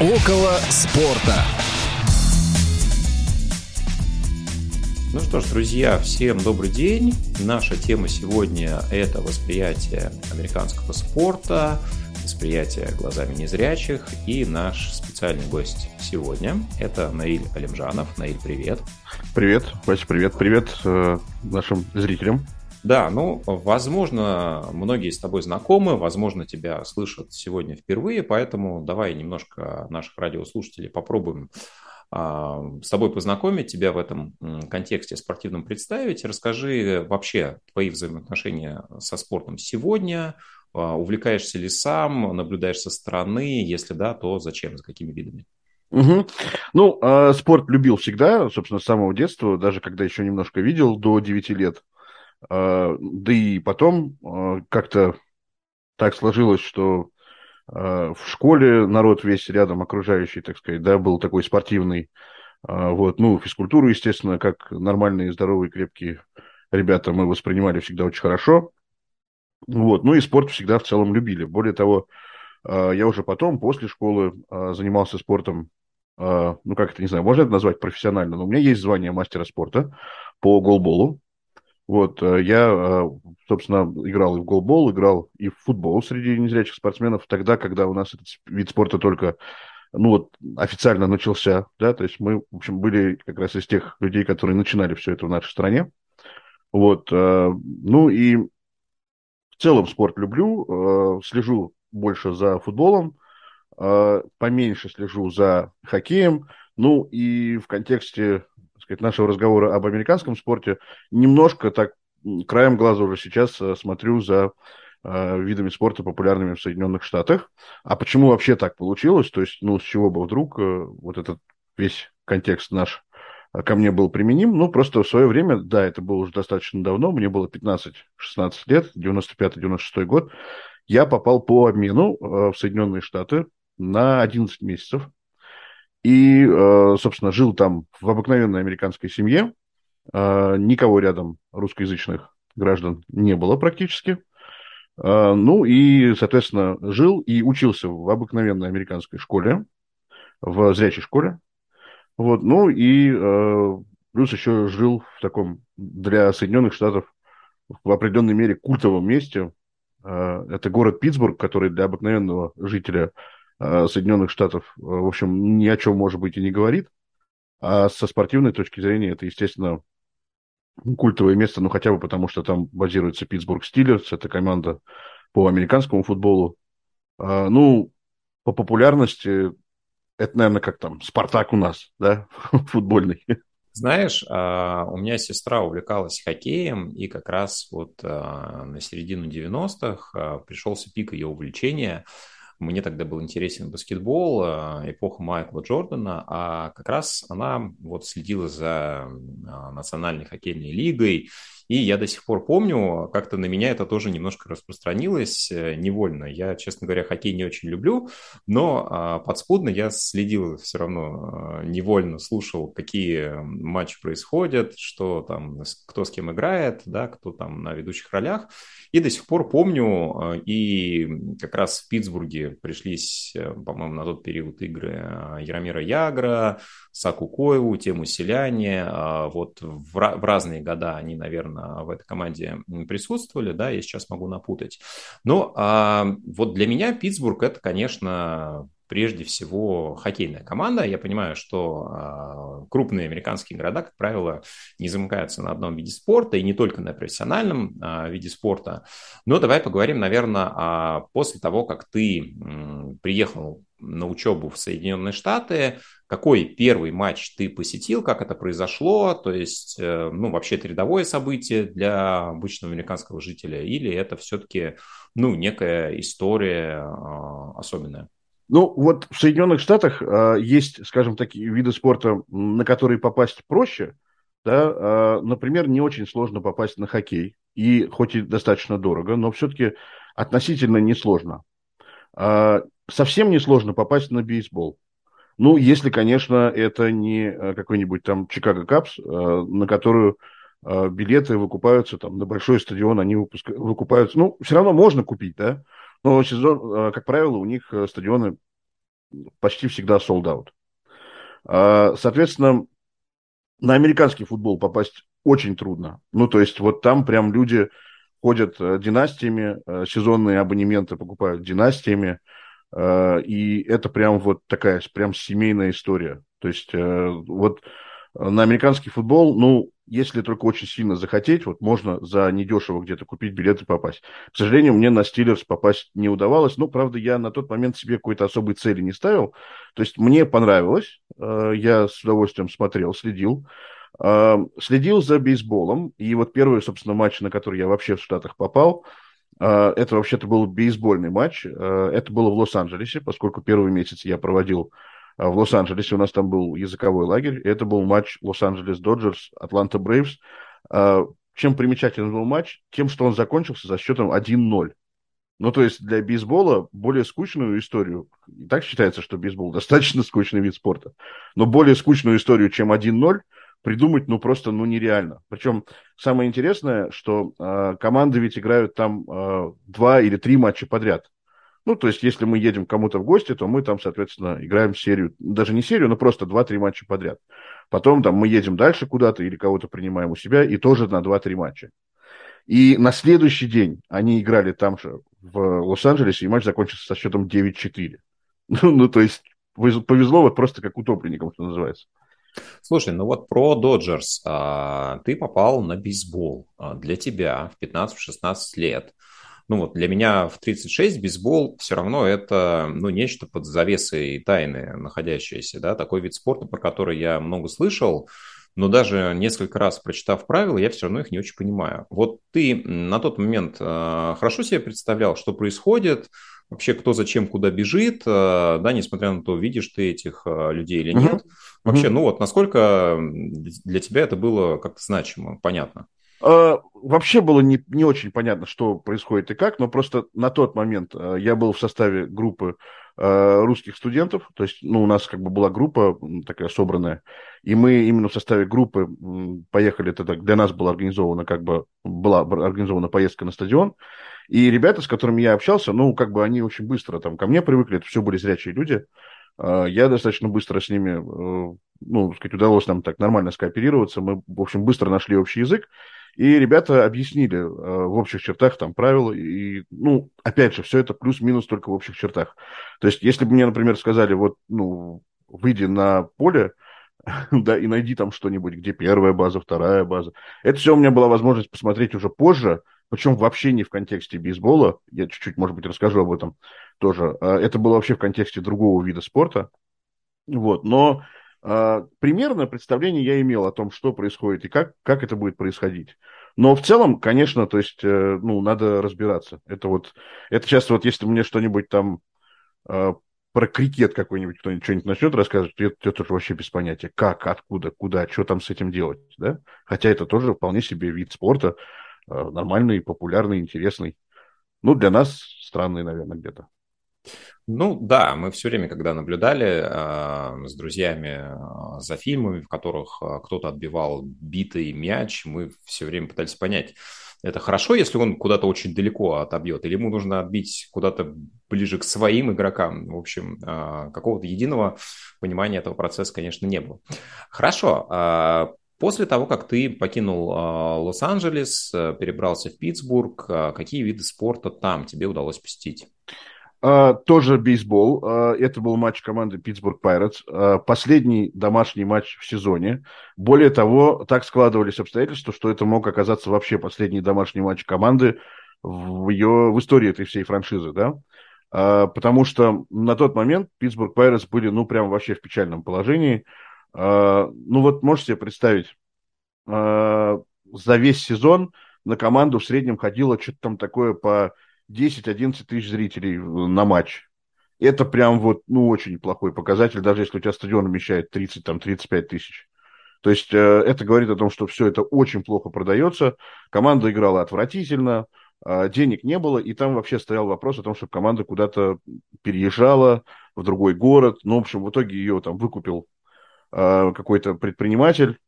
Около спорта. Ну что ж, друзья, всем добрый день. Наша тема сегодня – это восприятие американского спорта, восприятие глазами незрячих. И наш специальный гость сегодня – это Наиль Алимжанов. Наиль, привет. Привет, Вася, привет. Привет э, нашим зрителям. Да, ну, возможно, многие с тобой знакомы, возможно, тебя слышат сегодня впервые, поэтому давай немножко наших радиослушателей попробуем а, с тобой познакомить, тебя в этом контексте спортивном представить. Расскажи вообще твои взаимоотношения со спортом сегодня, а, увлекаешься ли сам, наблюдаешь со стороны, если да, то зачем, с какими видами? Угу. Ну, э, спорт любил всегда, собственно, с самого детства, даже когда еще немножко видел, до 9 лет. А, да и потом а, как-то так сложилось, что а, в школе народ весь рядом окружающий, так сказать, да, был такой спортивный. Вот, ну, физкультуру, естественно, как нормальные, здоровые, крепкие ребята мы воспринимали всегда очень хорошо. Вот, ну и спорт всегда в целом любили. Более того, я уже потом, после школы, занимался спортом, ну, как это, не знаю, можно это назвать профессионально, но у меня есть звание мастера спорта по голболу. Вот, э, я, э, собственно, играл и в голбол, играл и в футбол среди незрячих спортсменов тогда, когда у нас этот вид спорта только ну вот официально начался, да, то есть мы, в общем, были как раз из тех людей, которые начинали все это в нашей стране. Вот, э, ну и в целом спорт люблю, слежу больше за футболом, поменьше слежу за хоккеем, ну и в контексте сказать, нашего разговора об американском спорте, немножко так краем глаза уже сейчас э, смотрю за э, видами спорта, популярными в Соединенных Штатах. А почему вообще так получилось? То есть, ну, с чего бы вдруг э, вот этот весь контекст наш ко мне был применим? Ну, просто в свое время, да, это было уже достаточно давно, мне было 15-16 лет, 95-96 год, я попал по обмену в Соединенные Штаты на 11 месяцев. И, э, собственно, жил там в обыкновенной американской семье. Э, никого рядом русскоязычных граждан не было практически. Э, ну и, соответственно, жил и учился в обыкновенной американской школе, в зрячей школе. Вот, ну и плюс еще жил в таком для Соединенных Штатов в определенной мере культовом месте. Это город Питтсбург, который для обыкновенного жителя Соединенных Штатов, э, в общем, ни о чем, может быть, и не говорит. А со спортивной точки зрения это, естественно, культовое место, ну, хотя бы потому, что там базируется Питтсбург Стиллерс, это команда по американскому футболу. А, ну, по популярности это, наверное, как там Спартак у нас, да, футбольный. Знаешь, а, у меня сестра увлекалась хоккеем, и как раз вот а, на середину 90-х пришелся пик ее увлечения – мне тогда был интересен баскетбол, э, эпоха Майкла Джордана, а как раз она вот следила за а, национальной хоккейной лигой, и я до сих пор помню, как-то на меня это тоже немножко распространилось э, невольно. Я, честно говоря, хоккей не очень люблю, но а, подспудно я следил все равно а, невольно, слушал, какие матчи происходят, что там, кто с кем играет, да, кто там на ведущих ролях. И до сих пор помню, а, и как раз в Питтсбурге пришлись, э, по-моему, на тот период игры Яромира Ягра, Саку Коеву, Тему Селяне. Вот в разные года они, наверное, в этой команде присутствовали, да, я сейчас могу напутать. Но а, вот для меня Питтсбург это, конечно, прежде всего хоккейная команда. Я понимаю, что э, крупные американские города, как правило, не замыкаются на одном виде спорта, и не только на профессиональном э, виде спорта. Но давай поговорим, наверное, э, после того, как ты э, приехал на учебу в Соединенные Штаты, какой первый матч ты посетил, как это произошло, то есть, э, ну, вообще это рядовое событие для обычного американского жителя, или это все-таки, ну, некая история э, особенная? Ну, вот в Соединенных Штатах э, есть, скажем, такие виды спорта, на которые попасть проще. Да? Например, не очень сложно попасть на хоккей, и хоть и достаточно дорого, но все-таки относительно несложно. Э, совсем несложно попасть на бейсбол. Ну, если, конечно, это не э, какой-нибудь там Чикаго Капс, э, на которую билеты выкупаются там на большой стадион, они выпуска... выкупаются. Ну, все равно можно купить, да, но сезон, как правило, у них стадионы почти всегда sold out. А, соответственно, на американский футбол попасть очень трудно. Ну, то есть вот там прям люди ходят э, династиями, э, сезонные абонементы покупают династиями, э, и это прям вот такая прям семейная история. То есть вот на американский футбол, ну, если только очень сильно захотеть, вот можно за недешево где-то купить билеты и попасть. К сожалению, мне на Стиллерс попасть не удавалось. Ну, правда, я на тот момент себе какой-то особой цели не ставил. То есть мне понравилось. Я с удовольствием смотрел, следил. Э, следил за бейсболом. И вот первый, собственно, матч, на который я вообще в Штатах попал, э, это вообще-то был бейсбольный матч. Это было в Лос-Анджелесе, поскольку первый месяц я проводил в Лос-Анджелесе. У нас там был языковой лагерь. Это был матч Лос-Анджелес Доджерс, Атланта Брейвс. Чем примечателен был матч? Тем, что он закончился за счетом 1-0. Ну, то есть для бейсбола более скучную историю, и так считается, что бейсбол достаточно скучный вид спорта, но более скучную историю, чем 1-0, придумать, ну, просто, ну, нереально. Причем самое интересное, что э, команды ведь играют там э, два или три матча подряд. Ну, то есть, если мы едем кому-то в гости, то мы там, соответственно, играем серию, даже не серию, но просто 2-3 матча подряд. Потом там мы едем дальше куда-то или кого-то принимаем у себя, и тоже на 2-3 матча. И на следующий день они играли там же, в Лос-Анджелесе, и матч закончился со счетом 9-4. Ну, ну, то есть повезло вот просто как утопленникам, что называется. Слушай, ну вот про Доджерс. А, ты попал на бейсбол. А, для тебя в 15-16 лет ну вот для меня в 36 бейсбол все равно это, ну, нечто под завесой тайны находящееся, да, такой вид спорта, про который я много слышал, но даже несколько раз прочитав правила, я все равно их не очень понимаю. Вот ты на тот момент э, хорошо себе представлял, что происходит, вообще кто зачем куда бежит, э, да, несмотря на то, видишь ты этих э, людей или нет. Uh-huh. Вообще, ну вот насколько для тебя это было как-то значимо, понятно? А, вообще было не, не очень понятно, что происходит и как, но просто на тот момент а, я был в составе группы а, русских студентов, то есть ну, у нас как бы была группа такая собранная, и мы именно в составе группы поехали, это для нас была организована как бы была организована поездка на стадион, и ребята, с которыми я общался, ну, как бы они очень быстро там ко мне привыкли, это все были зрячие люди, я достаточно быстро с ними, э, ну, сказать, удалось нам так нормально скооперироваться, мы, в общем, быстро нашли общий язык, и ребята объяснили э, в общих чертах там правила. И, ну, опять же, все это плюс-минус только в общих чертах. То есть, если бы мне, например, сказали, вот, ну, выйди на поле, да, и найди там что-нибудь, где первая база, вторая база. Это все у меня была возможность посмотреть уже позже, причем вообще не в контексте бейсбола. Я чуть-чуть, может быть, расскажу об этом тоже. А это было вообще в контексте другого вида спорта. Вот, но а, примерно представление я имел о том, что происходит и как, как это будет происходить. Но в целом, конечно, то есть, э, ну, надо разбираться. Это вот, это часто вот, если мне что-нибудь там э, про крикет какой-нибудь кто-нибудь что-нибудь начнет рассказывать, то это, тоже вообще без понятия. Как, откуда, куда, что там с этим делать, да? Хотя это тоже вполне себе вид спорта, э, нормальный, популярный, интересный. Ну, для нас странный, наверное, где-то. Ну да, мы все время, когда наблюдали э, с друзьями э, за фильмами, в которых э, кто-то отбивал битый мяч, мы все время пытались понять, это хорошо, если он куда-то очень далеко отобьет, или ему нужно отбить куда-то ближе к своим игрокам. В общем, э, какого-то единого понимания этого процесса, конечно, не было. Хорошо. После того, как ты покинул э, Лос-Анджелес, э, перебрался в Питтсбург, э, какие виды спорта там тебе удалось посетить? Uh, тоже бейсбол. Это был матч команды Питтсбург Пайретс. Последний домашний матч в сезоне. Более того, так складывались обстоятельства, что это мог оказаться вообще последний домашний матч команды в ее в истории этой всей франшизы, да? Потому что на тот момент Питтсбург Пайретс были, ну, прям вообще в печальном положении. Ну, вот можете представить, за весь сезон на команду в среднем ходило что-то там такое по 10-11 тысяч зрителей на матч. Это прям вот, ну, очень плохой показатель, даже если у тебя стадион вмещает 30-35 тысяч. То есть э, это говорит о том, что все это очень плохо продается. Команда играла отвратительно, э, денег не было, и там вообще стоял вопрос о том, чтобы команда куда-то переезжала в другой город. Ну, в общем, в итоге ее там выкупил какой-то предприниматель.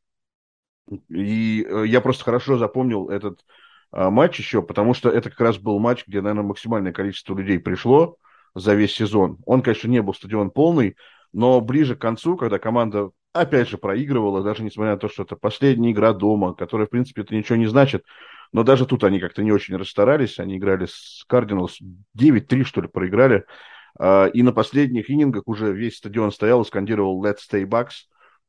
И э, я просто хорошо запомнил этот а, матч еще, потому что это как раз был матч, где, наверное, максимальное количество людей пришло. за весь сезон. Он, конечно, не был стадион полный, но ближе к концу, когда команда опять же проигрывала, даже несмотря на то, что это последняя игра дома, которая, в принципе, это ничего не значит, но даже тут они как-то не очень расстарались, они играли с Кардиналс 9-3, что ли, проиграли, и на последних иннингах уже весь стадион стоял и скандировал «Let's stay Bucks»,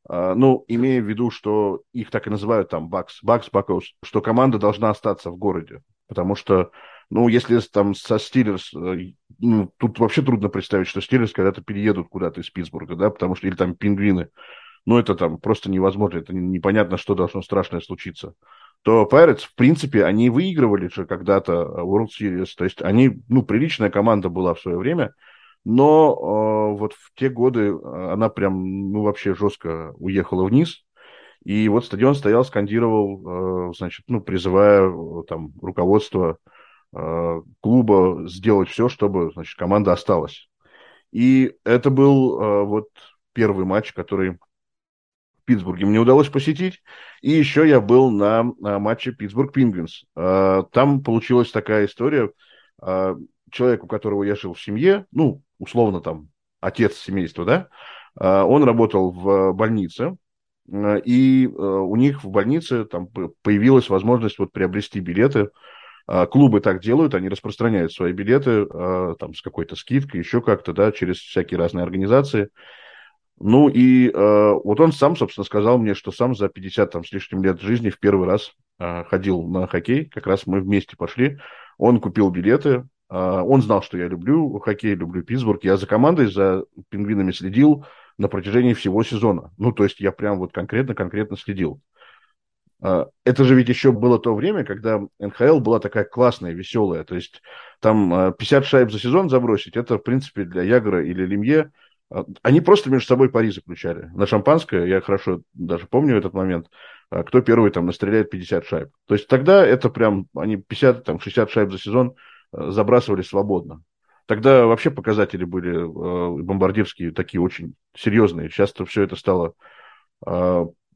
а, ну, имея в виду, что их так и называют там Bucks, Bucks, Buckos, что команда должна остаться в городе, потому что ну, если там со Стиллерс, э, ну, тут вообще трудно представить, что Стиллерс когда-то переедут куда-то из Питтсбурга, да, потому что, или там пингвины, ну, это там просто невозможно, это непонятно, что должно страшное случиться. То Pirates, в принципе, они выигрывали же когда-то World Series, то есть они, ну, приличная команда была в свое время, но э, вот в те годы э, она прям, ну, вообще жестко уехала вниз, и вот стадион стоял, скандировал, э, значит, ну, призывая э, там руководство Э, клуба сделать все, чтобы значит, команда осталась. И это был э, вот первый матч, который в Питтсбурге мне удалось посетить. И еще я был на, на матче Питтсбург Пингвинс. Э, там получилась такая история. Человек, у которого я жил в семье, ну, условно там, отец семейства, да, он работал в больнице, и у них в больнице там появилась возможность вот приобрести билеты а, клубы так делают, они распространяют свои билеты а, там, с какой-то скидкой, еще как-то, да, через всякие разные организации. Ну и вот он сам, собственно, сказал мне, что сам за 50 там, с лишним лет жизни в первый раз ходил на хоккей. Как раз мы вместе пошли. Он купил билеты. Э, он знал, что я люблю хоккей, люблю Питтсбург. Я за командой, за пингвинами следил на протяжении всего сезона. Ну, то есть я прям вот конкретно-конкретно следил. А, это же ведь еще было то время, когда НХЛ была такая классная, веселая. То есть там 50 а, шайб за сезон забросить, это, в принципе, для Ягора или Лемье. А, они просто между собой пари заключали. На шампанское, я хорошо даже помню этот момент, кто первый там настреляет 50 шайб. То есть тогда это прям, они 50, там, 60 шайб за сезон забрасывали свободно. Тогда вообще показатели были бомбардирские такие очень серьезные. Сейчас-то все это стало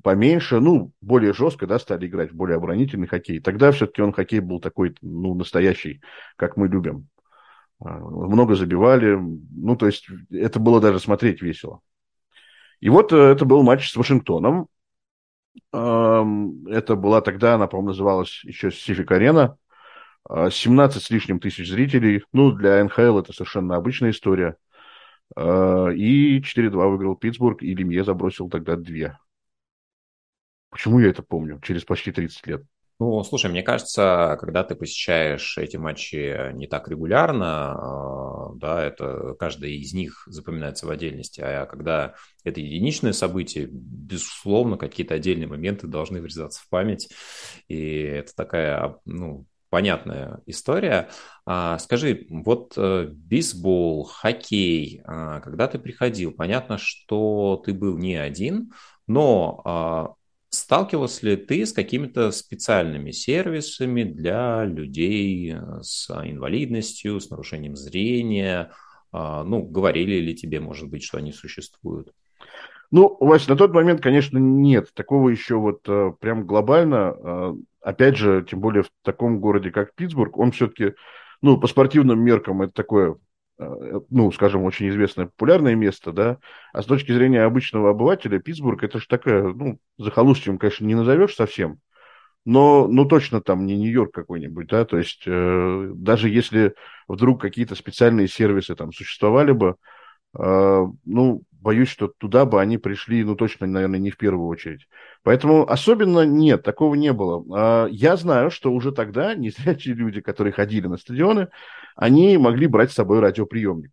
поменьше, ну, более жестко, да, стали играть в более оборонительный хоккей. Тогда все-таки он хоккей был такой, ну, настоящий, как мы любим. А, много забивали, ну, то есть это было даже смотреть весело. И вот э, это был матч с Вашингтоном. Это была тогда, она, по-моему, называлась еще Сифик Арена. 17 с лишним тысяч зрителей. Ну, для НХЛ это совершенно обычная история. А, и 4-2 выиграл Питтсбург, и Лемье забросил тогда две. Почему я это помню через почти 30 лет? Ну, слушай, мне кажется, когда ты посещаешь эти матчи не так регулярно, а, да, это каждый из них запоминается в отдельности, а когда это единичное событие, безусловно, какие-то отдельные моменты должны врезаться в память, и это такая, ну, понятная история. А, скажи, вот э, бейсбол, хоккей, а, когда ты приходил, понятно, что ты был не один, но Сталкивался ли ты с какими-то специальными сервисами для людей э, с инвалидностью, с нарушением зрения? А, ну, говорили ли тебе, может быть, что они существуют? Ну, Вася, на тот момент, конечно, нет. Такого еще вот э, прям глобально, опять же, тем более в таком городе, как Питтсбург, он все-таки, ну, по спортивным меркам это такое Э, ну, скажем, очень известное популярное место, да, а с точки зрения обычного обывателя Питтсбург это же такая, ну, захолустьем, конечно, не назовешь совсем, но, ну, точно там не Нью-Йорк какой-нибудь, да, то есть э, даже если вдруг какие-то специальные сервисы там существовали бы, э, ну, боюсь, что туда бы они пришли, ну, точно, наверное, не в первую очередь. Поэтому особенно нет, такого не было. А, я знаю, что уже тогда незрячие люди, которые ходили на стадионы, они могли брать с собой радиоприемник.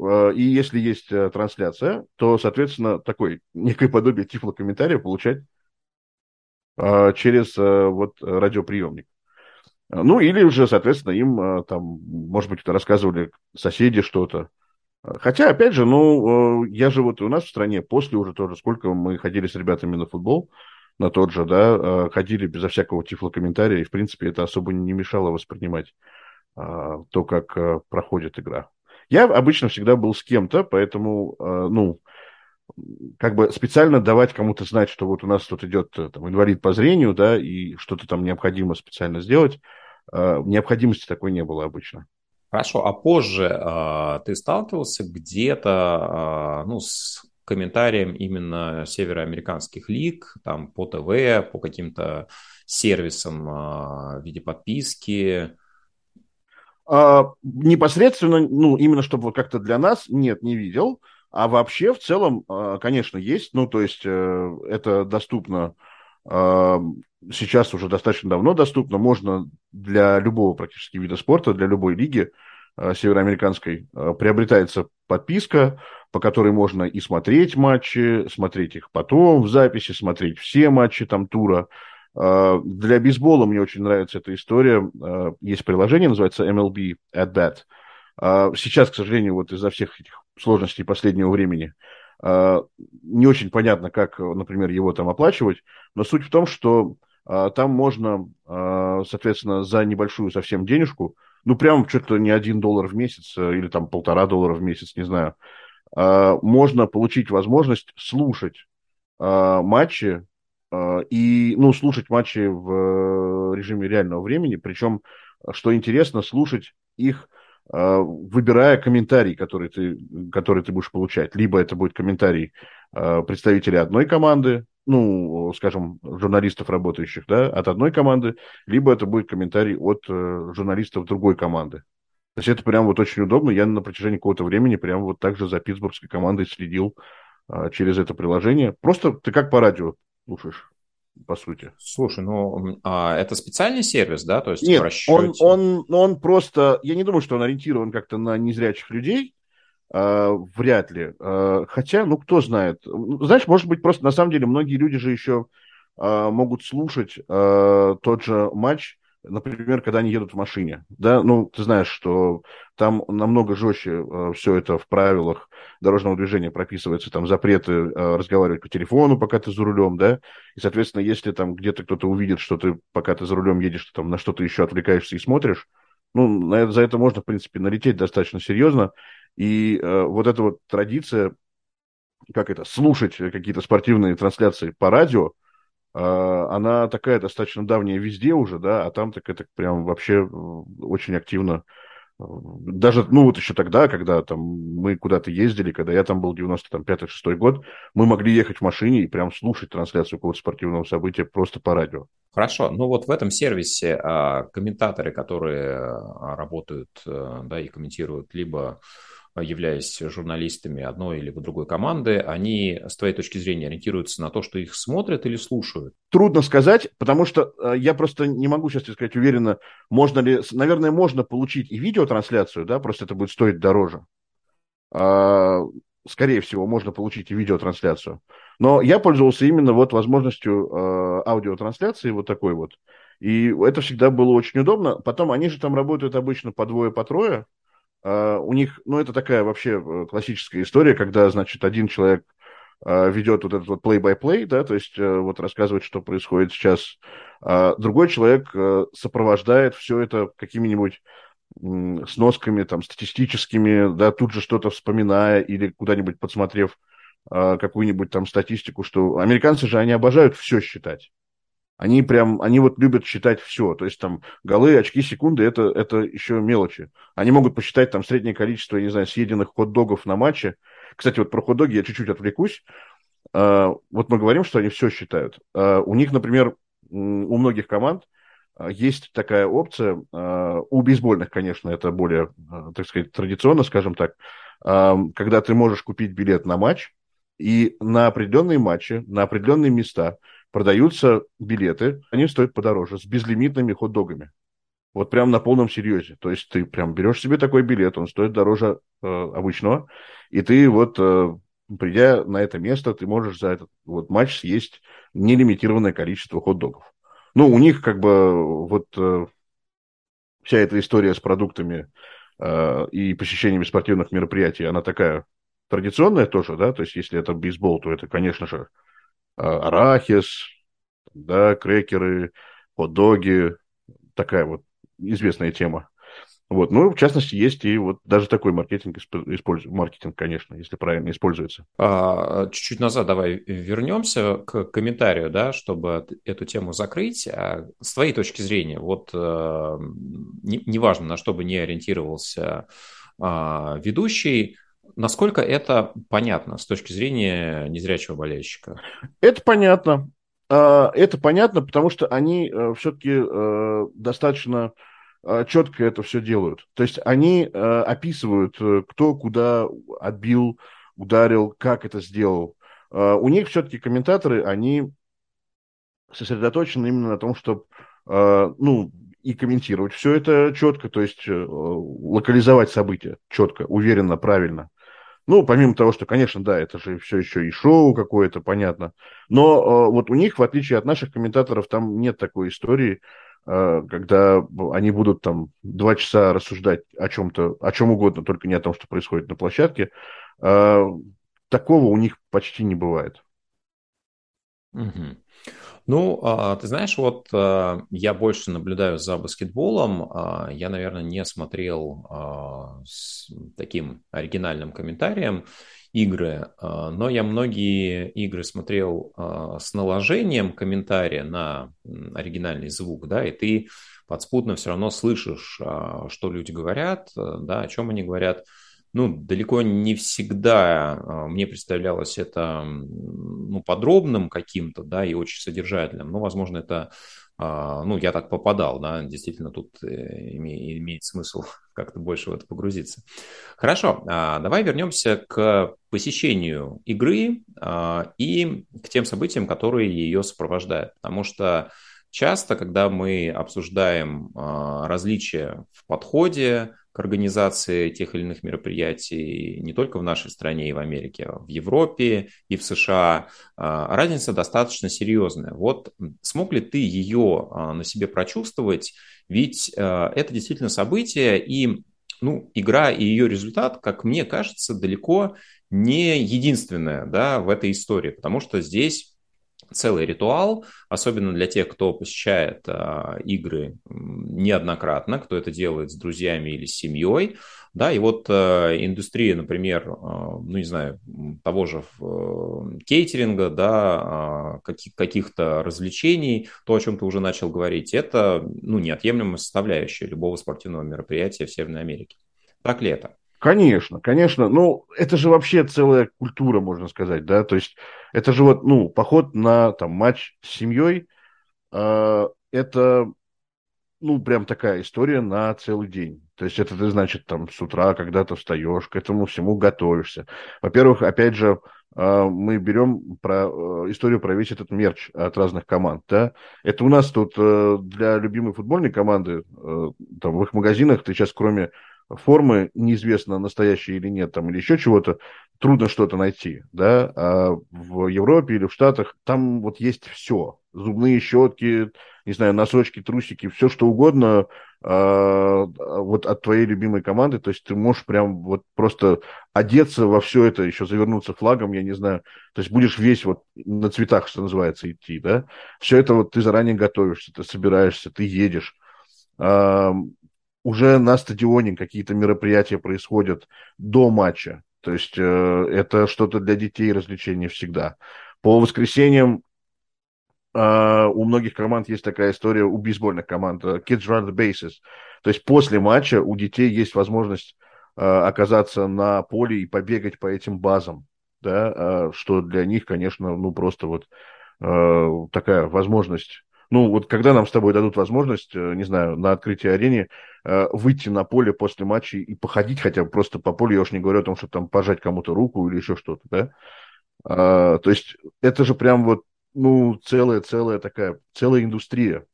А, и если есть э, трансляция, то, соответственно, такой некое подобие тифлокомментария получать а, через э, вот радиоприемник. Ну, или уже, соответственно, им э, там, может быть, рассказывали соседи что-то. Хотя, опять же, ну, я же вот у нас в стране после уже тоже, сколько мы ходили с ребятами на футбол, на тот же, да, ходили безо всякого тифлокомментария, и, в принципе, это особо не мешало воспринимать а, то, как проходит игра. Я обычно всегда был с кем-то, поэтому, ну, как бы специально давать кому-то знать, что вот у нас тут идет там, инвалид по зрению, да, и что-то там необходимо специально сделать, необходимости такой не было обычно. Хорошо, а позже э, ты сталкивался где-то э, ну, с комментарием именно североамериканских лиг, там по ТВ, по каким-то сервисам э, в виде подписки? А, непосредственно, ну, именно чтобы как-то для нас, нет, не видел. А вообще, в целом, конечно, есть. Ну, то есть, э, это доступно сейчас уже достаточно давно доступно. Можно для любого практически вида спорта, для любой лиги э, североамериканской э, приобретается подписка, по которой можно и смотреть матчи, смотреть их потом в записи, смотреть все матчи там тура. Э, для бейсбола мне очень нравится эта история. Есть приложение, называется MLB at Bat. Сейчас, к сожалению, вот из-за всех этих сложностей последнего времени не очень понятно, как, например, его там оплачивать, но суть в том, что там можно, а, соответственно, за небольшую совсем денежку, ну, прям что-то не один доллар в месяц э, или там полтора доллара в месяц, не знаю, а, можно получить возможность слушать матчи и, ну, слушать матчи в режиме реального времени, причем, что интересно, слушать их выбирая комментарий, который ты, который ты будешь получать. Либо это будет комментарий представителя одной команды, ну, скажем, журналистов, работающих, да, от одной команды, либо это будет комментарий от э, журналистов другой команды. То есть это прям вот очень удобно. Я на протяжении какого-то времени прям вот так же за питтсбургской командой следил э, через это приложение. Просто ты как по радио слушаешь, по сути. Слушай, ну, а это специальный сервис, да? То есть Нет, он, он, он просто... Я не думаю, что он ориентирован как-то на незрячих людей, вряд ли. Uh, хотя, ну, кто знает. Знаешь, может быть, просто на самом деле многие люди же еще uh, могут слушать тот же матч, например, когда они едут в машине. Да, ну, ты знаешь, что там намного жестче все это в правилах дорожного движения прописывается, там запреты разговаривать по телефону, пока ты за рулем, да, и, соответственно, если там где-то кто-то увидит, что ты, пока ты за рулем едешь, ты там на что-то еще отвлекаешься и смотришь, ну, на это, за это можно, в принципе, налететь достаточно серьезно. И э, вот эта вот традиция, как это, слушать какие-то спортивные трансляции по радио, э, она такая достаточно давняя везде уже, да, а там так это прям вообще э, очень активно даже, ну, вот еще тогда, когда там мы куда-то ездили, когда я там был 95-6 год, мы могли ехать в машине и прям слушать трансляцию какого-то спортивного события просто по радио. Хорошо, ну вот в этом сервисе а, комментаторы, которые а, работают, а, да, и комментируют либо являясь журналистами одной или другой команды, они, с твоей точки зрения, ориентируются на то, что их смотрят или слушают? Трудно сказать, потому что э, я просто не могу сейчас сказать уверенно, можно ли, наверное, можно получить и видеотрансляцию, да, просто это будет стоить дороже. А, скорее всего, можно получить и видеотрансляцию. Но я пользовался именно вот возможностью э, аудиотрансляции вот такой вот. И это всегда было очень удобно. Потом они же там работают обычно по двое, по трое. Uh, у них, ну, это такая вообще э, классическая история, когда, значит, один человек uh, ведет вот этот вот play-by-play, да, то есть uh, вот рассказывает, что происходит сейчас, а другой человек сопровождает все это какими-нибудь сносками там статистическими, да, тут же что-то вспоминая или куда-нибудь подсмотрев какую-нибудь там статистику, что американцы же, они обожают все считать. Они прям, они вот любят считать все. То есть там голы, очки, секунды, это, это еще мелочи. Они могут посчитать там среднее количество, я не знаю, съеденных хот-догов на матче. Кстати, вот про хот-доги я чуть-чуть отвлекусь. Uh, вот мы говорим, что они все считают. Uh, у них, например, у многих команд uh, есть такая опция, у бейсбольных, конечно, это более, так сказать, традиционно, скажем так, когда ты можешь купить билет на матч, и на определенные матчи, на определенные места – продаются билеты, они стоят подороже, с безлимитными хот-догами. Вот прям на полном серьезе. То есть ты прям берешь себе такой билет, он стоит дороже э, обычного, и ты вот, э, придя на это место, ты можешь за этот вот матч съесть нелимитированное количество хот-догов. Ну, у них как бы вот э, вся эта история с продуктами э, и посещениями спортивных мероприятий, она такая традиционная тоже, да, то есть если это бейсбол, то это, конечно же, арахис, да, крекеры, хот-доги, такая вот известная тема. Вот. Ну, в частности, есть и вот даже такой маркетинг, используется, маркетинг, конечно, если правильно используется. А, чуть-чуть назад давай вернемся к комментарию, да, чтобы эту тему закрыть. А с твоей точки зрения, вот э, неважно, на что бы не ориентировался а, ведущий, насколько это понятно с точки зрения незрячего болельщика? Это понятно. А, это понятно, потому что они э, все-таки э, достаточно э, четко это все делают. То есть они описывают, кто куда отбил, ударил, как это сделал. У них все-таки комментаторы, они сосредоточены именно на том, чтобы ну, и комментировать все это четко, то есть локализовать события четко, уверенно, правильно. Ну, помимо того, что, конечно, да, это же все еще и шоу какое-то, понятно. Но э, вот у них, в отличие от наших комментаторов, там нет такой истории, э, когда они будут там два часа рассуждать о чем-то, о чем угодно, только не о том, что происходит на площадке. Э, такого у них почти не бывает. Угу. Ну, а, ты знаешь, вот а, я больше наблюдаю за баскетболом. А, я, наверное, не смотрел с таким оригинальным комментарием игры, но я многие игры смотрел с наложением комментария на оригинальный звук, да, и ты подспутно все равно слышишь, что люди говорят, да, о чем они говорят ну, далеко не всегда а, мне представлялось это ну, подробным каким-то, да, и очень содержательным. Но, возможно, это, а, ну, я так попадал, да, действительно тут э, имеет смысл как-то больше в это погрузиться. Хорошо, а, давай вернемся к посещению игры и к тем событиям, которые ее сопровождают. Потому что часто, когда мы обсуждаем различия в подходе, к организации тех или иных мероприятий не только в нашей стране и в Америке, а в Европе и в США, а, разница достаточно серьезная. Вот смог ли ты ее а, на себе прочувствовать? Ведь а, это действительно событие, и ну, игра и ее результат, как мне кажется, далеко не единственное да, в этой истории, потому что здесь целый ритуал, особенно для тех, кто посещает а, игры неоднократно, кто это делает с друзьями или с семьей, да, и вот а, индустрия, например, а, ну, не знаю, того же а, кейтеринга, да, а, каких- каких-то развлечений, то, о чем ты уже начал говорить, это, ну, неотъемлемая составляющая любого спортивного мероприятия в Северной Америке. Так ли это? Конечно, конечно. Ну, это же вообще целая культура, можно сказать, да. То есть это же вот, ну, поход на там матч с семьей, э, это, ну, прям такая история на целый день. То есть это ты, значит, там с утра когда-то встаешь, к этому всему готовишься. Во-первых, опять же, э, мы берем про, э, историю про весь этот мерч от разных команд, да. Это у нас тут э, для любимой футбольной команды, э, там в их магазинах ты сейчас кроме формы, неизвестно, настоящие или нет, там, или еще чего-то, трудно что-то найти, да, а в Европе или в Штатах там вот есть все, зубные щетки, не знаю, носочки, трусики, все что угодно э, вот от твоей любимой команды, то есть ты можешь прям вот просто одеться во все это, еще завернуться флагом, я не знаю, то есть будешь весь вот на цветах, что называется, идти, да, все это вот ты заранее готовишься, ты собираешься, ты едешь, уже на стадионе какие-то мероприятия происходят до матча. То есть э, это что-то для детей развлечения всегда. По воскресеньям э, у многих команд есть такая история, у бейсбольных команд, э, kids run the bases. То есть после матча у детей есть возможность э, оказаться на поле и побегать по этим базам, да, э, что для них, конечно, ну просто вот э, такая возможность ну, вот когда нам с тобой дадут возможность, э, не знаю, на открытии арене э, выйти на поле после матча и походить хотя бы просто по полю, я уж не говорю о том, чтобы там пожать кому-то руку или еще что-то, да? А, то есть это же прям вот, ну, целая-целая такая, целая индустрия.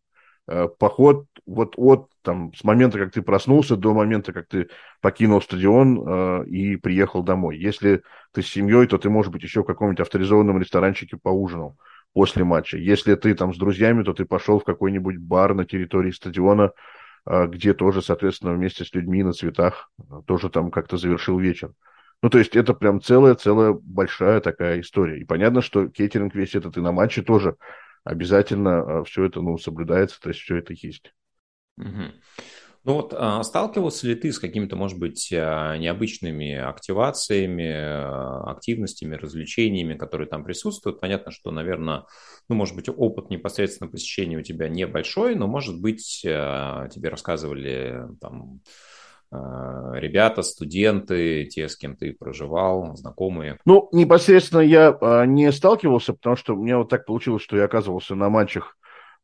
А, поход вот от, там, с момента, как ты проснулся, до момента, как ты покинул стадион а, и приехал домой. Если ты с семьей, то ты, может быть, еще в каком-нибудь авторизованном ресторанчике поужинал после матча. Если ты там с друзьями, то ты пошел в какой-нибудь бар на территории стадиона, а, где тоже, соответственно, вместе с людьми на цветах а, тоже там как-то завершил вечер. Ну, то есть это прям целая-целая большая такая история. И понятно, что кейтеринг весь этот и на матче тоже обязательно а, все это, ну, соблюдается, то есть все это есть. Угу. Ну вот а, сталкивался ли ты с какими-то, может быть, а, необычными активациями, а, активностями, развлечениями, которые там присутствуют? Понятно, что, наверное, ну, может быть, опыт непосредственно посещения у тебя небольшой, но, может быть, тебе рассказывали там ребята, студенты, те, с кем ты проживал, знакомые? Ну, непосредственно я не сталкивался, потому что у меня вот так получилось, что я оказывался на матчах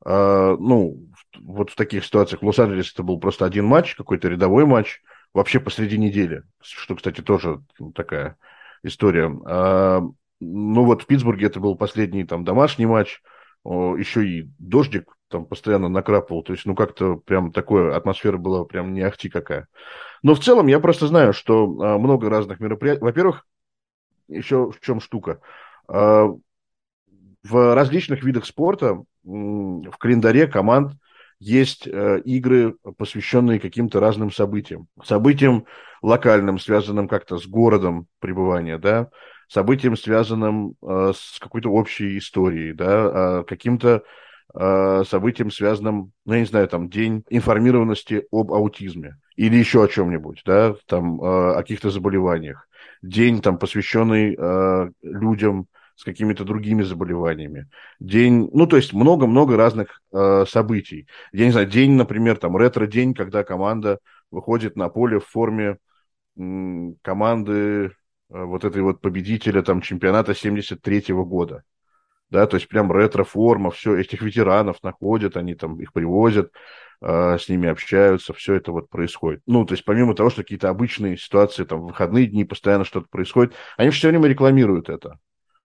ну, вот в таких ситуациях в Лос-Анджелесе это был просто один матч, какой-то рядовой матч, вообще посреди недели, что, кстати, тоже такая история. А, ну вот в Питтсбурге это был последний там домашний матч, еще и дождик там постоянно накрапывал, то есть ну как-то прям такое, атмосфера была прям не ахти какая. Но в целом я просто знаю, что а, много разных мероприятий. Во-первых, еще в чем штука. А, в различных видах спорта в календаре команд есть э, игры, посвященные каким-то разным событиям. Событиям локальным, связанным как-то с городом пребывания, да, событиям, связанным э, с какой-то общей историей, да, э, каким-то э, событиям, связанным, ну, я не знаю, там, день информированности об аутизме или еще о чем-нибудь, да, там, о каких-то заболеваниях. День, там, посвященный людям, с какими-то другими заболеваниями. День, ну, то есть много-много разных э, событий. Я не знаю, день, например, там, ретро-день, когда команда выходит на поле в форме м, команды э, вот этой вот победителя там чемпионата 73-го года. Да, то есть прям ретро-форма, все, этих ветеранов находят, они там их привозят, э, с ними общаются, все это вот происходит. Ну, то есть помимо того, что какие-то обычные ситуации, там, выходные дни постоянно что-то происходит, они все время рекламируют это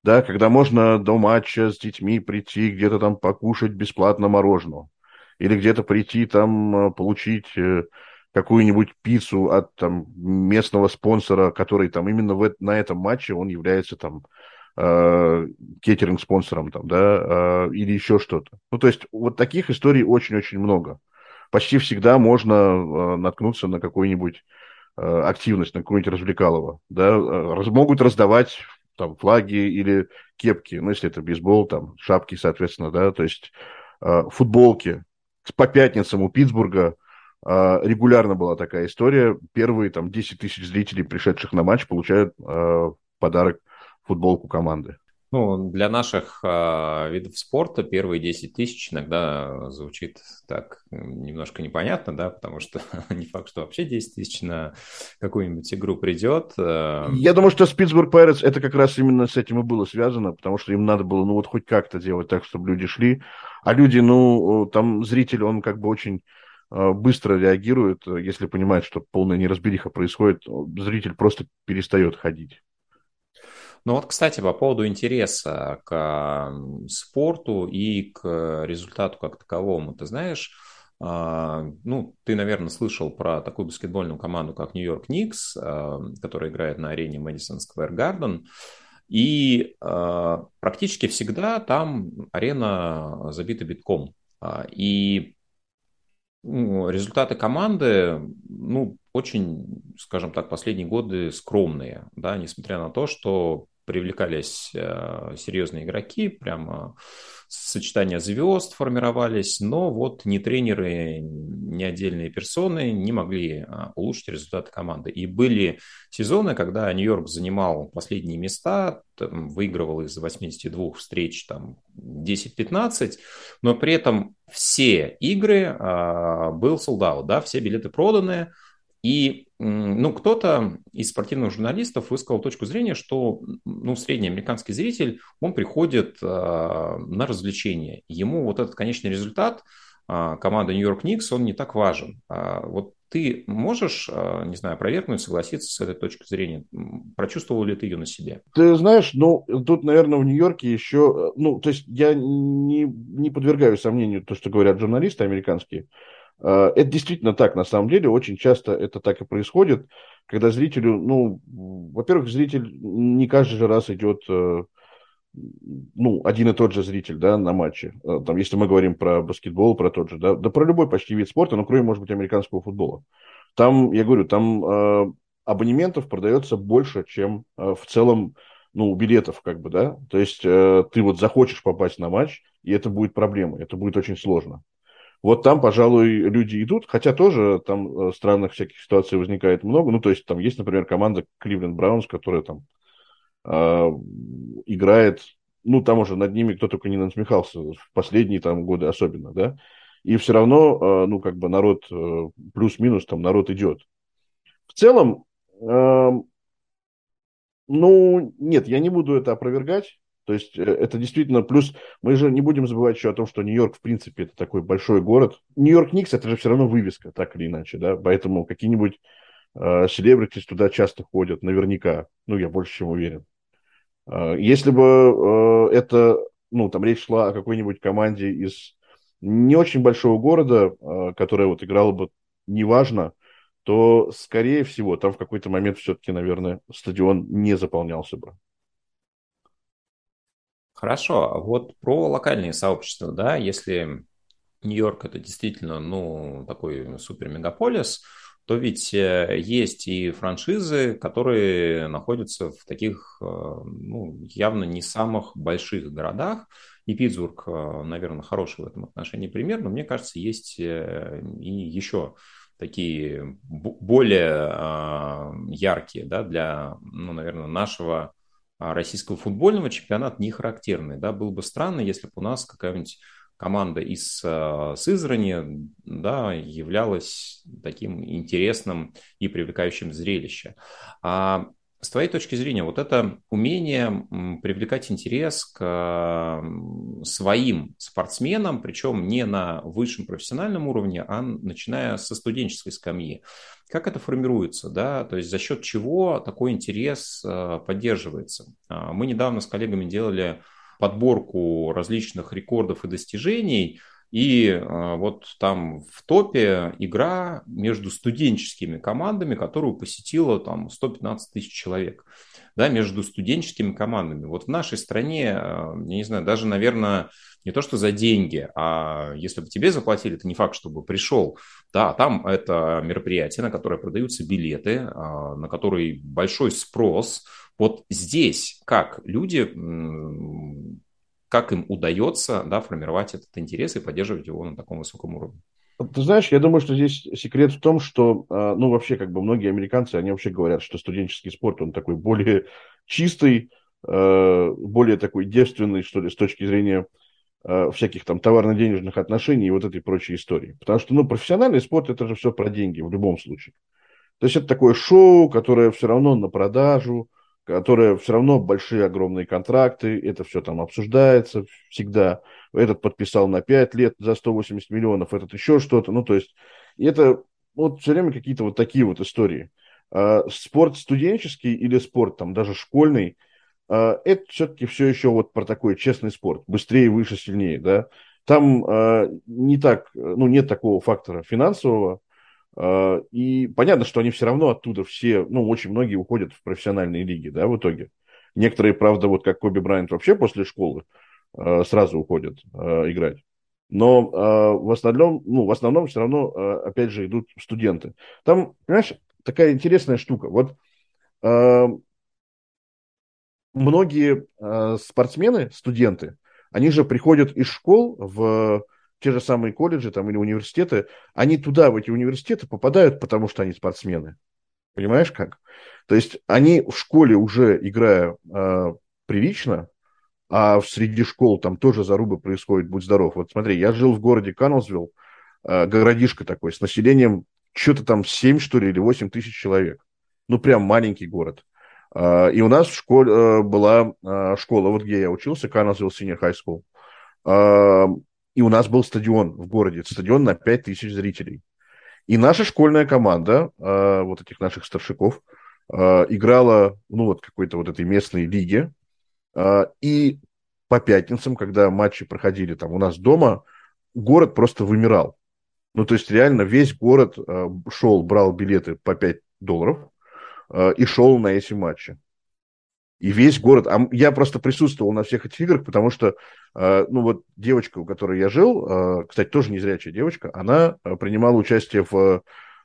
да, когда можно до матча с детьми прийти, где-то там покушать бесплатно мороженое, или где-то прийти там э, получить э, какую-нибудь пиццу от там местного спонсора, который там именно в, на этом матче он является там э, кетеринг-спонсором там, да, э, или еще что-то. Ну, то есть вот таких историй очень-очень много. Почти всегда можно э, наткнуться на какую-нибудь э, активность, на какую-нибудь развлекалово, да, э, могут раздавать там флаги или кепки, ну, если это бейсбол, там шапки, соответственно, да, то есть э, футболки. По пятницам у Питтсбурга э, регулярно была такая история. Первые там 10 тысяч зрителей, пришедших на матч, получают э, подарок футболку команды. Ну, для наших э, видов спорта первые 10 тысяч иногда звучит так немножко непонятно, да, потому что не факт, что вообще 10 тысяч на какую-нибудь игру придет. Э. Я думаю, что с Питтсбург Пайретс это как раз именно с этим и было связано, потому что им надо было, ну, вот хоть как-то делать так, чтобы люди шли. А люди, ну, там зритель, он как бы очень э, быстро реагирует, если понимает, что полная неразбериха происходит, зритель просто перестает ходить. Ну вот, кстати, по поводу интереса к спорту и к результату как таковому. Ты знаешь, а, ну, ты, наверное, слышал про такую баскетбольную команду, как Нью-Йорк Никс, а, которая играет на арене Мэдисон Сквер Гарден. И а, практически всегда там арена забита битком. И ну, результаты команды, ну, очень, скажем так, последние годы скромные, да, несмотря на то, что привлекались э, серьезные игроки, прямо сочетания звезд формировались, но вот ни тренеры, ни отдельные персоны не могли а, улучшить результаты команды. И были сезоны, когда Нью-Йорк занимал последние места, там, выигрывал из 82 встреч там, 10-15, но при этом все игры а, был солдат, да, все билеты проданы, и ну, кто-то из спортивных журналистов высказал точку зрения, что ну, средний американский зритель, он приходит э, на развлечение. Ему вот этот конечный результат э, команды Нью-Йорк Никс, он не так важен. А вот ты можешь, не знаю, опровергнуть, согласиться с этой точкой зрения? Прочувствовал ли ты ее на себе? Ты знаешь, ну, тут, наверное, в Нью-Йорке еще... Ну, то есть я не, не подвергаю сомнению то, что говорят журналисты американские. Э, это действительно так, на самом деле, очень часто это так и происходит, когда зрителю, ну, во-первых, зритель не каждый же раз идет, э, ну, один и тот же зритель, да, на матче. Э, там, если мы говорим про баскетбол, про тот же, да, да про любой почти вид спорта, но кроме, может быть, американского футбола. Там, я говорю, там абонементов продается больше, чем в целом, ну, билетов, как бы, да. То есть ты вот захочешь попасть на матч, и это будет проблема, это будет очень сложно. Вот там, пожалуй, люди идут, хотя тоже там э, странных всяких ситуаций возникает много. Ну, то есть там есть, например, команда Кливленд Браунс, которая там э, играет, ну, там уже над ними кто только не насмехался в последние там годы особенно, да, и все равно, э, ну, как бы народ э, плюс-минус там народ идет. В целом, э, ну, нет, я не буду это опровергать. То есть э, это действительно плюс. Мы же не будем забывать еще о том, что Нью-Йорк, в принципе, это такой большой город. Нью-Йорк Никс это же все равно вывеска, так или иначе, да. Поэтому какие-нибудь э, селебритис туда часто ходят, наверняка. Ну, я больше чем уверен. Э, если бы э, это, ну, там речь шла о какой-нибудь команде из не очень большого города, э, которая вот играла бы неважно, то, скорее всего, там в какой-то момент все-таки, наверное, стадион не заполнялся бы. Хорошо, а вот про локальные сообщества, да, если Нью-Йорк это действительно, ну, такой супер-мегаполис, то ведь э, есть и франшизы, которые находятся в таких, э, ну, явно не самых больших городах. И Питтсбург, э, наверное, хороший в этом отношении пример, но мне кажется, есть и еще такие более яркие, да, для, ну, наверное, нашего российского футбольного чемпионата не характерный. Да? Было бы странно, если бы у нас какая-нибудь команда из э, Сызрани да, являлась таким интересным и привлекающим зрелище. А с твоей точки зрения, вот это умение привлекать интерес к своим спортсменам, причем не на высшем профессиональном уровне, а начиная со студенческой скамьи. Как это формируется, да, то есть за счет чего такой интерес э, поддерживается? А, мы недавно с коллегами делали подборку различных рекордов и достижений, и э, вот там в топе игра между студенческими командами, которую посетило там 115 тысяч человек. Да, между студенческими командами. Вот в нашей стране, э, я не знаю, даже, наверное, не то что за деньги, а если бы тебе заплатили, это не факт, чтобы пришел. Да, там это мероприятие, на которое продаются билеты, э, на который большой спрос. Вот здесь как люди как им удается да, формировать этот интерес и поддерживать его на таком высоком уровне? Ты знаешь, я думаю, что здесь секрет в том, что, а, ну, вообще, как бы многие американцы, они вообще говорят, что студенческий спорт, он такой более чистый, а, более такой девственный, что ли, с точки зрения а, всяких там товарно-денежных отношений и вот этой прочей истории. Потому что, ну, профессиональный спорт – это же все про деньги в любом случае. То есть это такое шоу, которое все равно на продажу, которая все равно большие огромные контракты, это все там обсуждается всегда. Этот подписал на 5 лет за 180 миллионов, этот еще что-то. Ну, то есть, это вот все время какие-то вот такие вот истории. А, спорт студенческий или спорт там даже школьный, а, это все-таки все еще вот про такой честный спорт. Быстрее, выше, сильнее, да. Там а, не так, ну, нет такого фактора финансового, и понятно, что они все равно оттуда все, ну, очень многие уходят в профессиональные лиги, да, в итоге. Некоторые, правда, вот как Коби Брайант вообще после школы а, сразу уходят а, играть. Но в основном, ну, в основном все равно, опять же, идут студенты. Там, понимаешь, такая интересная штука. Вот многие спортсмены, студенты, они же приходят из школ в те же самые колледжи там, или университеты, они туда, в эти университеты попадают, потому что они спортсмены. Понимаешь как? То есть они в школе уже, играя э, прилично, а в среди школ там тоже зарубы происходит, будь здоров. Вот смотри, я жил в городе Каннелсвилл, э, городишко такой, с населением что-то там 7, что ли, или 8 тысяч человек. Ну, прям маленький город. Э, и у нас в школе э, была э, школа, вот где я учился, Каннелсвилл Senior High School. И у нас был стадион в городе, стадион на 5 тысяч зрителей. И наша школьная команда, э, вот этих наших старшиков, э, играла, ну, вот какой-то вот этой местной лиге. Э, и по пятницам, когда матчи проходили там у нас дома, город просто вымирал. Ну, то есть реально весь город э, шел, брал билеты по 5 долларов э, и шел на эти матчи и весь город. А я просто присутствовал на всех этих играх, потому что, э, ну вот девочка, у которой я жил, э, кстати, тоже незрячая девочка, она э, принимала участие в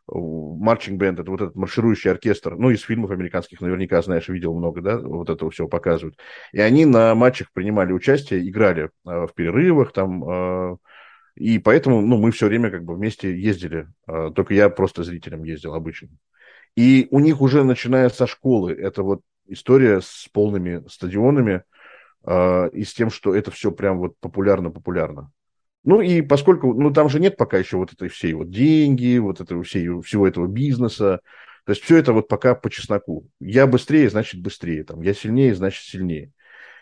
марчинг бенд, это вот этот марширующий оркестр, ну, из фильмов американских наверняка, знаешь, видел много, да, вот этого всего показывают. И они на матчах принимали участие, играли в перерывах, там, И поэтому, ну, мы все время как бы вместе ездили. Только я просто зрителем ездил обычно. И у них уже, начиная со школы, это вот история с полными стадионами э, и с тем, что это все прям вот популярно-популярно. Ну и поскольку, ну там же нет пока еще вот этой всей вот деньги, вот этого всей, всего этого бизнеса, то есть все это вот пока по чесноку. Я быстрее, значит быстрее, там, я сильнее, значит сильнее.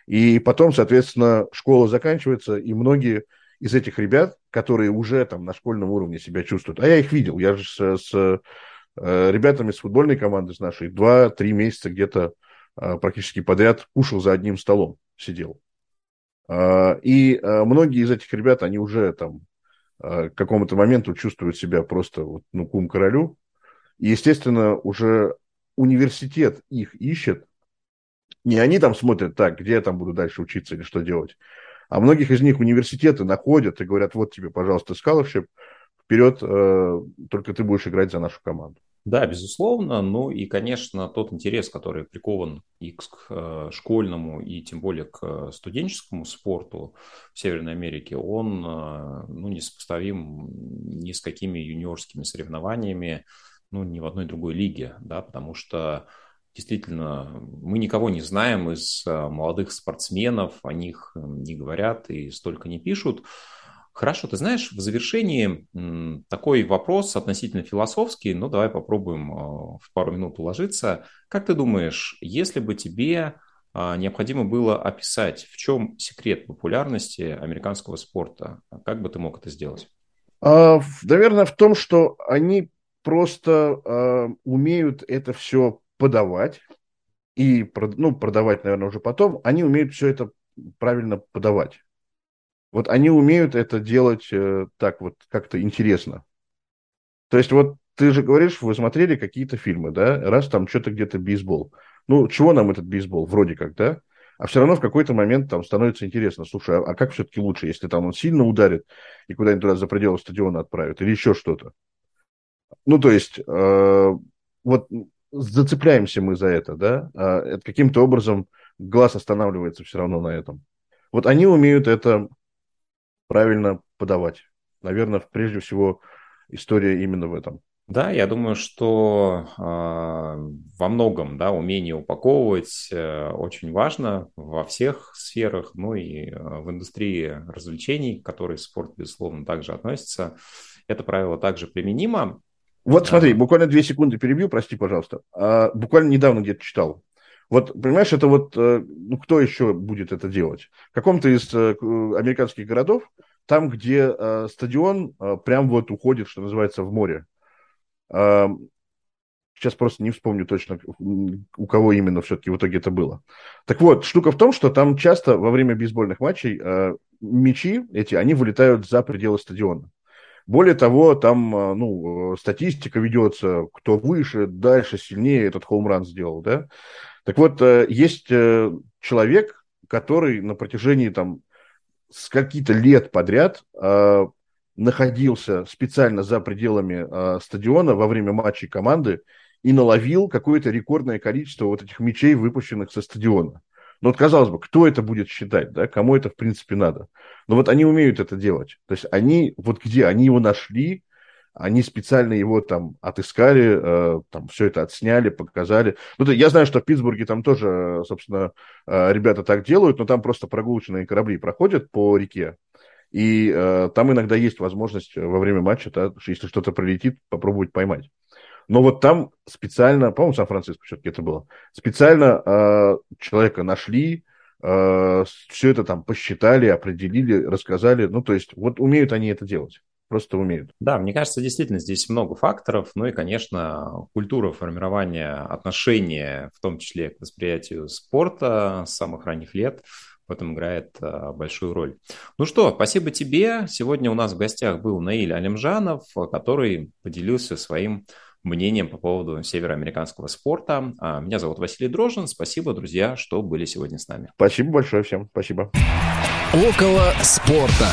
И потом, соответственно, школа заканчивается, и многие из этих ребят, которые уже там на школьном уровне себя чувствуют, а я их видел, я же с, с э, ребятами с футбольной команды с нашей два-три месяца где-то практически подряд кушал за одним столом, сидел. Э, и э, многие из этих ребят, они уже там к какому-то моменту чувствуют себя просто вот, ну, кум королю. И, естественно, уже университет их ищет. Не они там смотрят, так, где я там буду дальше учиться или что делать, а многих из них университеты находят и говорят, вот тебе, пожалуйста, scholarship, вперед, только ты будешь играть за нашу команду. Да, безусловно. Ну и, конечно, тот интерес, который прикован и к э, школьному, и тем более к студенческому спорту в Северной Америке, он э, ну, несопоставим ни с какими юниорскими соревнованиями, ну, ни в одной другой лиге, да, потому что действительно, мы никого не знаем из э, молодых спортсменов, о них не говорят и столько не пишут. Хорошо, ты знаешь, в завершении такой вопрос относительно философский, но давай попробуем э, в пару минут уложиться. Как ты думаешь, если бы тебе необходимо было описать, в чем секрет популярности американского спорта, как бы ты мог это сделать? А, наверное, в том, что они просто умеют это все подавать, и ну, продавать, наверное, уже потом, они умеют все это правильно подавать. Вот они умеют это делать э, так вот как-то интересно. То есть вот ты же говоришь, вы смотрели какие-то фильмы, да, раз там что-то где-то бейсбол. Ну, чего нам этот бейсбол? Вроде как, да? А все равно в какой-то момент там становится интересно, слушай, а, а как все-таки лучше, если там он сильно ударит и куда-нибудь туда за пределы стадиона отправит, или еще что-то? Ну, то есть, э, вот зацепляемся мы за это, да, это каким-то образом глаз останавливается все равно на этом. Вот они умеют это правильно подавать. Наверное, прежде всего, история именно в этом. Да, я думаю, что э, во многом да, умение упаковывать э, очень важно во всех сферах, ну и э, в индустрии развлечений, к которой спорт, безусловно, также относится. Это правило также применимо. Вот смотри, буквально две секунды перебью, прости, пожалуйста. А, буквально недавно где-то читал. Вот, понимаешь, это вот, э, ну, кто еще будет это делать? В каком-то из э, американских городов, там, где э, стадион э, прям вот уходит, что называется, в море. Э, сейчас просто не вспомню точно, у кого именно все-таки в итоге это было. Так вот, штука в том, что там часто во время бейсбольных матчей э, мячи эти, они вылетают за пределы стадиона. Более того, там ну, статистика ведется, кто выше, дальше, сильнее этот хоумран сделал, да. Так вот, э, есть э, человек, который на протяжении там с каких-то лет подряд э, находился специально за пределами стадиона во время матчей команды и наловил какое-то рекордное количество вот этих мячей, выпущенных со стадиона. Ну вот, казалось бы, кто это будет считать, да, кому это, в принципе, надо. Но вот они умеют это делать. То есть они, вот где, они его нашли, они специально его там отыскали, э, там все это отсняли, показали. Ну, я знаю, что в Питтсбурге там тоже, собственно, э, ребята так делают, но там просто прогулочные корабли проходят по реке, и э, там иногда есть возможность во время матча, да, если что-то пролетит, попробовать поймать. Но вот там специально, по-моему, Сан-Франциско все-таки это было, специально э, человека нашли, э, все это там посчитали, определили, рассказали. Ну, то есть вот умеют они это делать просто умеют. Да, мне кажется, действительно здесь много факторов. Ну и, конечно, культура формирования отношения, в том числе к восприятию спорта с самых ранних лет, в этом играет а, большую роль. Ну что, спасибо тебе. Сегодня у нас в гостях был Наиль Алимжанов, который поделился своим мнением по поводу североамериканского спорта. А, меня зовут Василий Дрожин. Спасибо, друзья, что были сегодня с нами. Спасибо большое всем. Спасибо. Около спорта.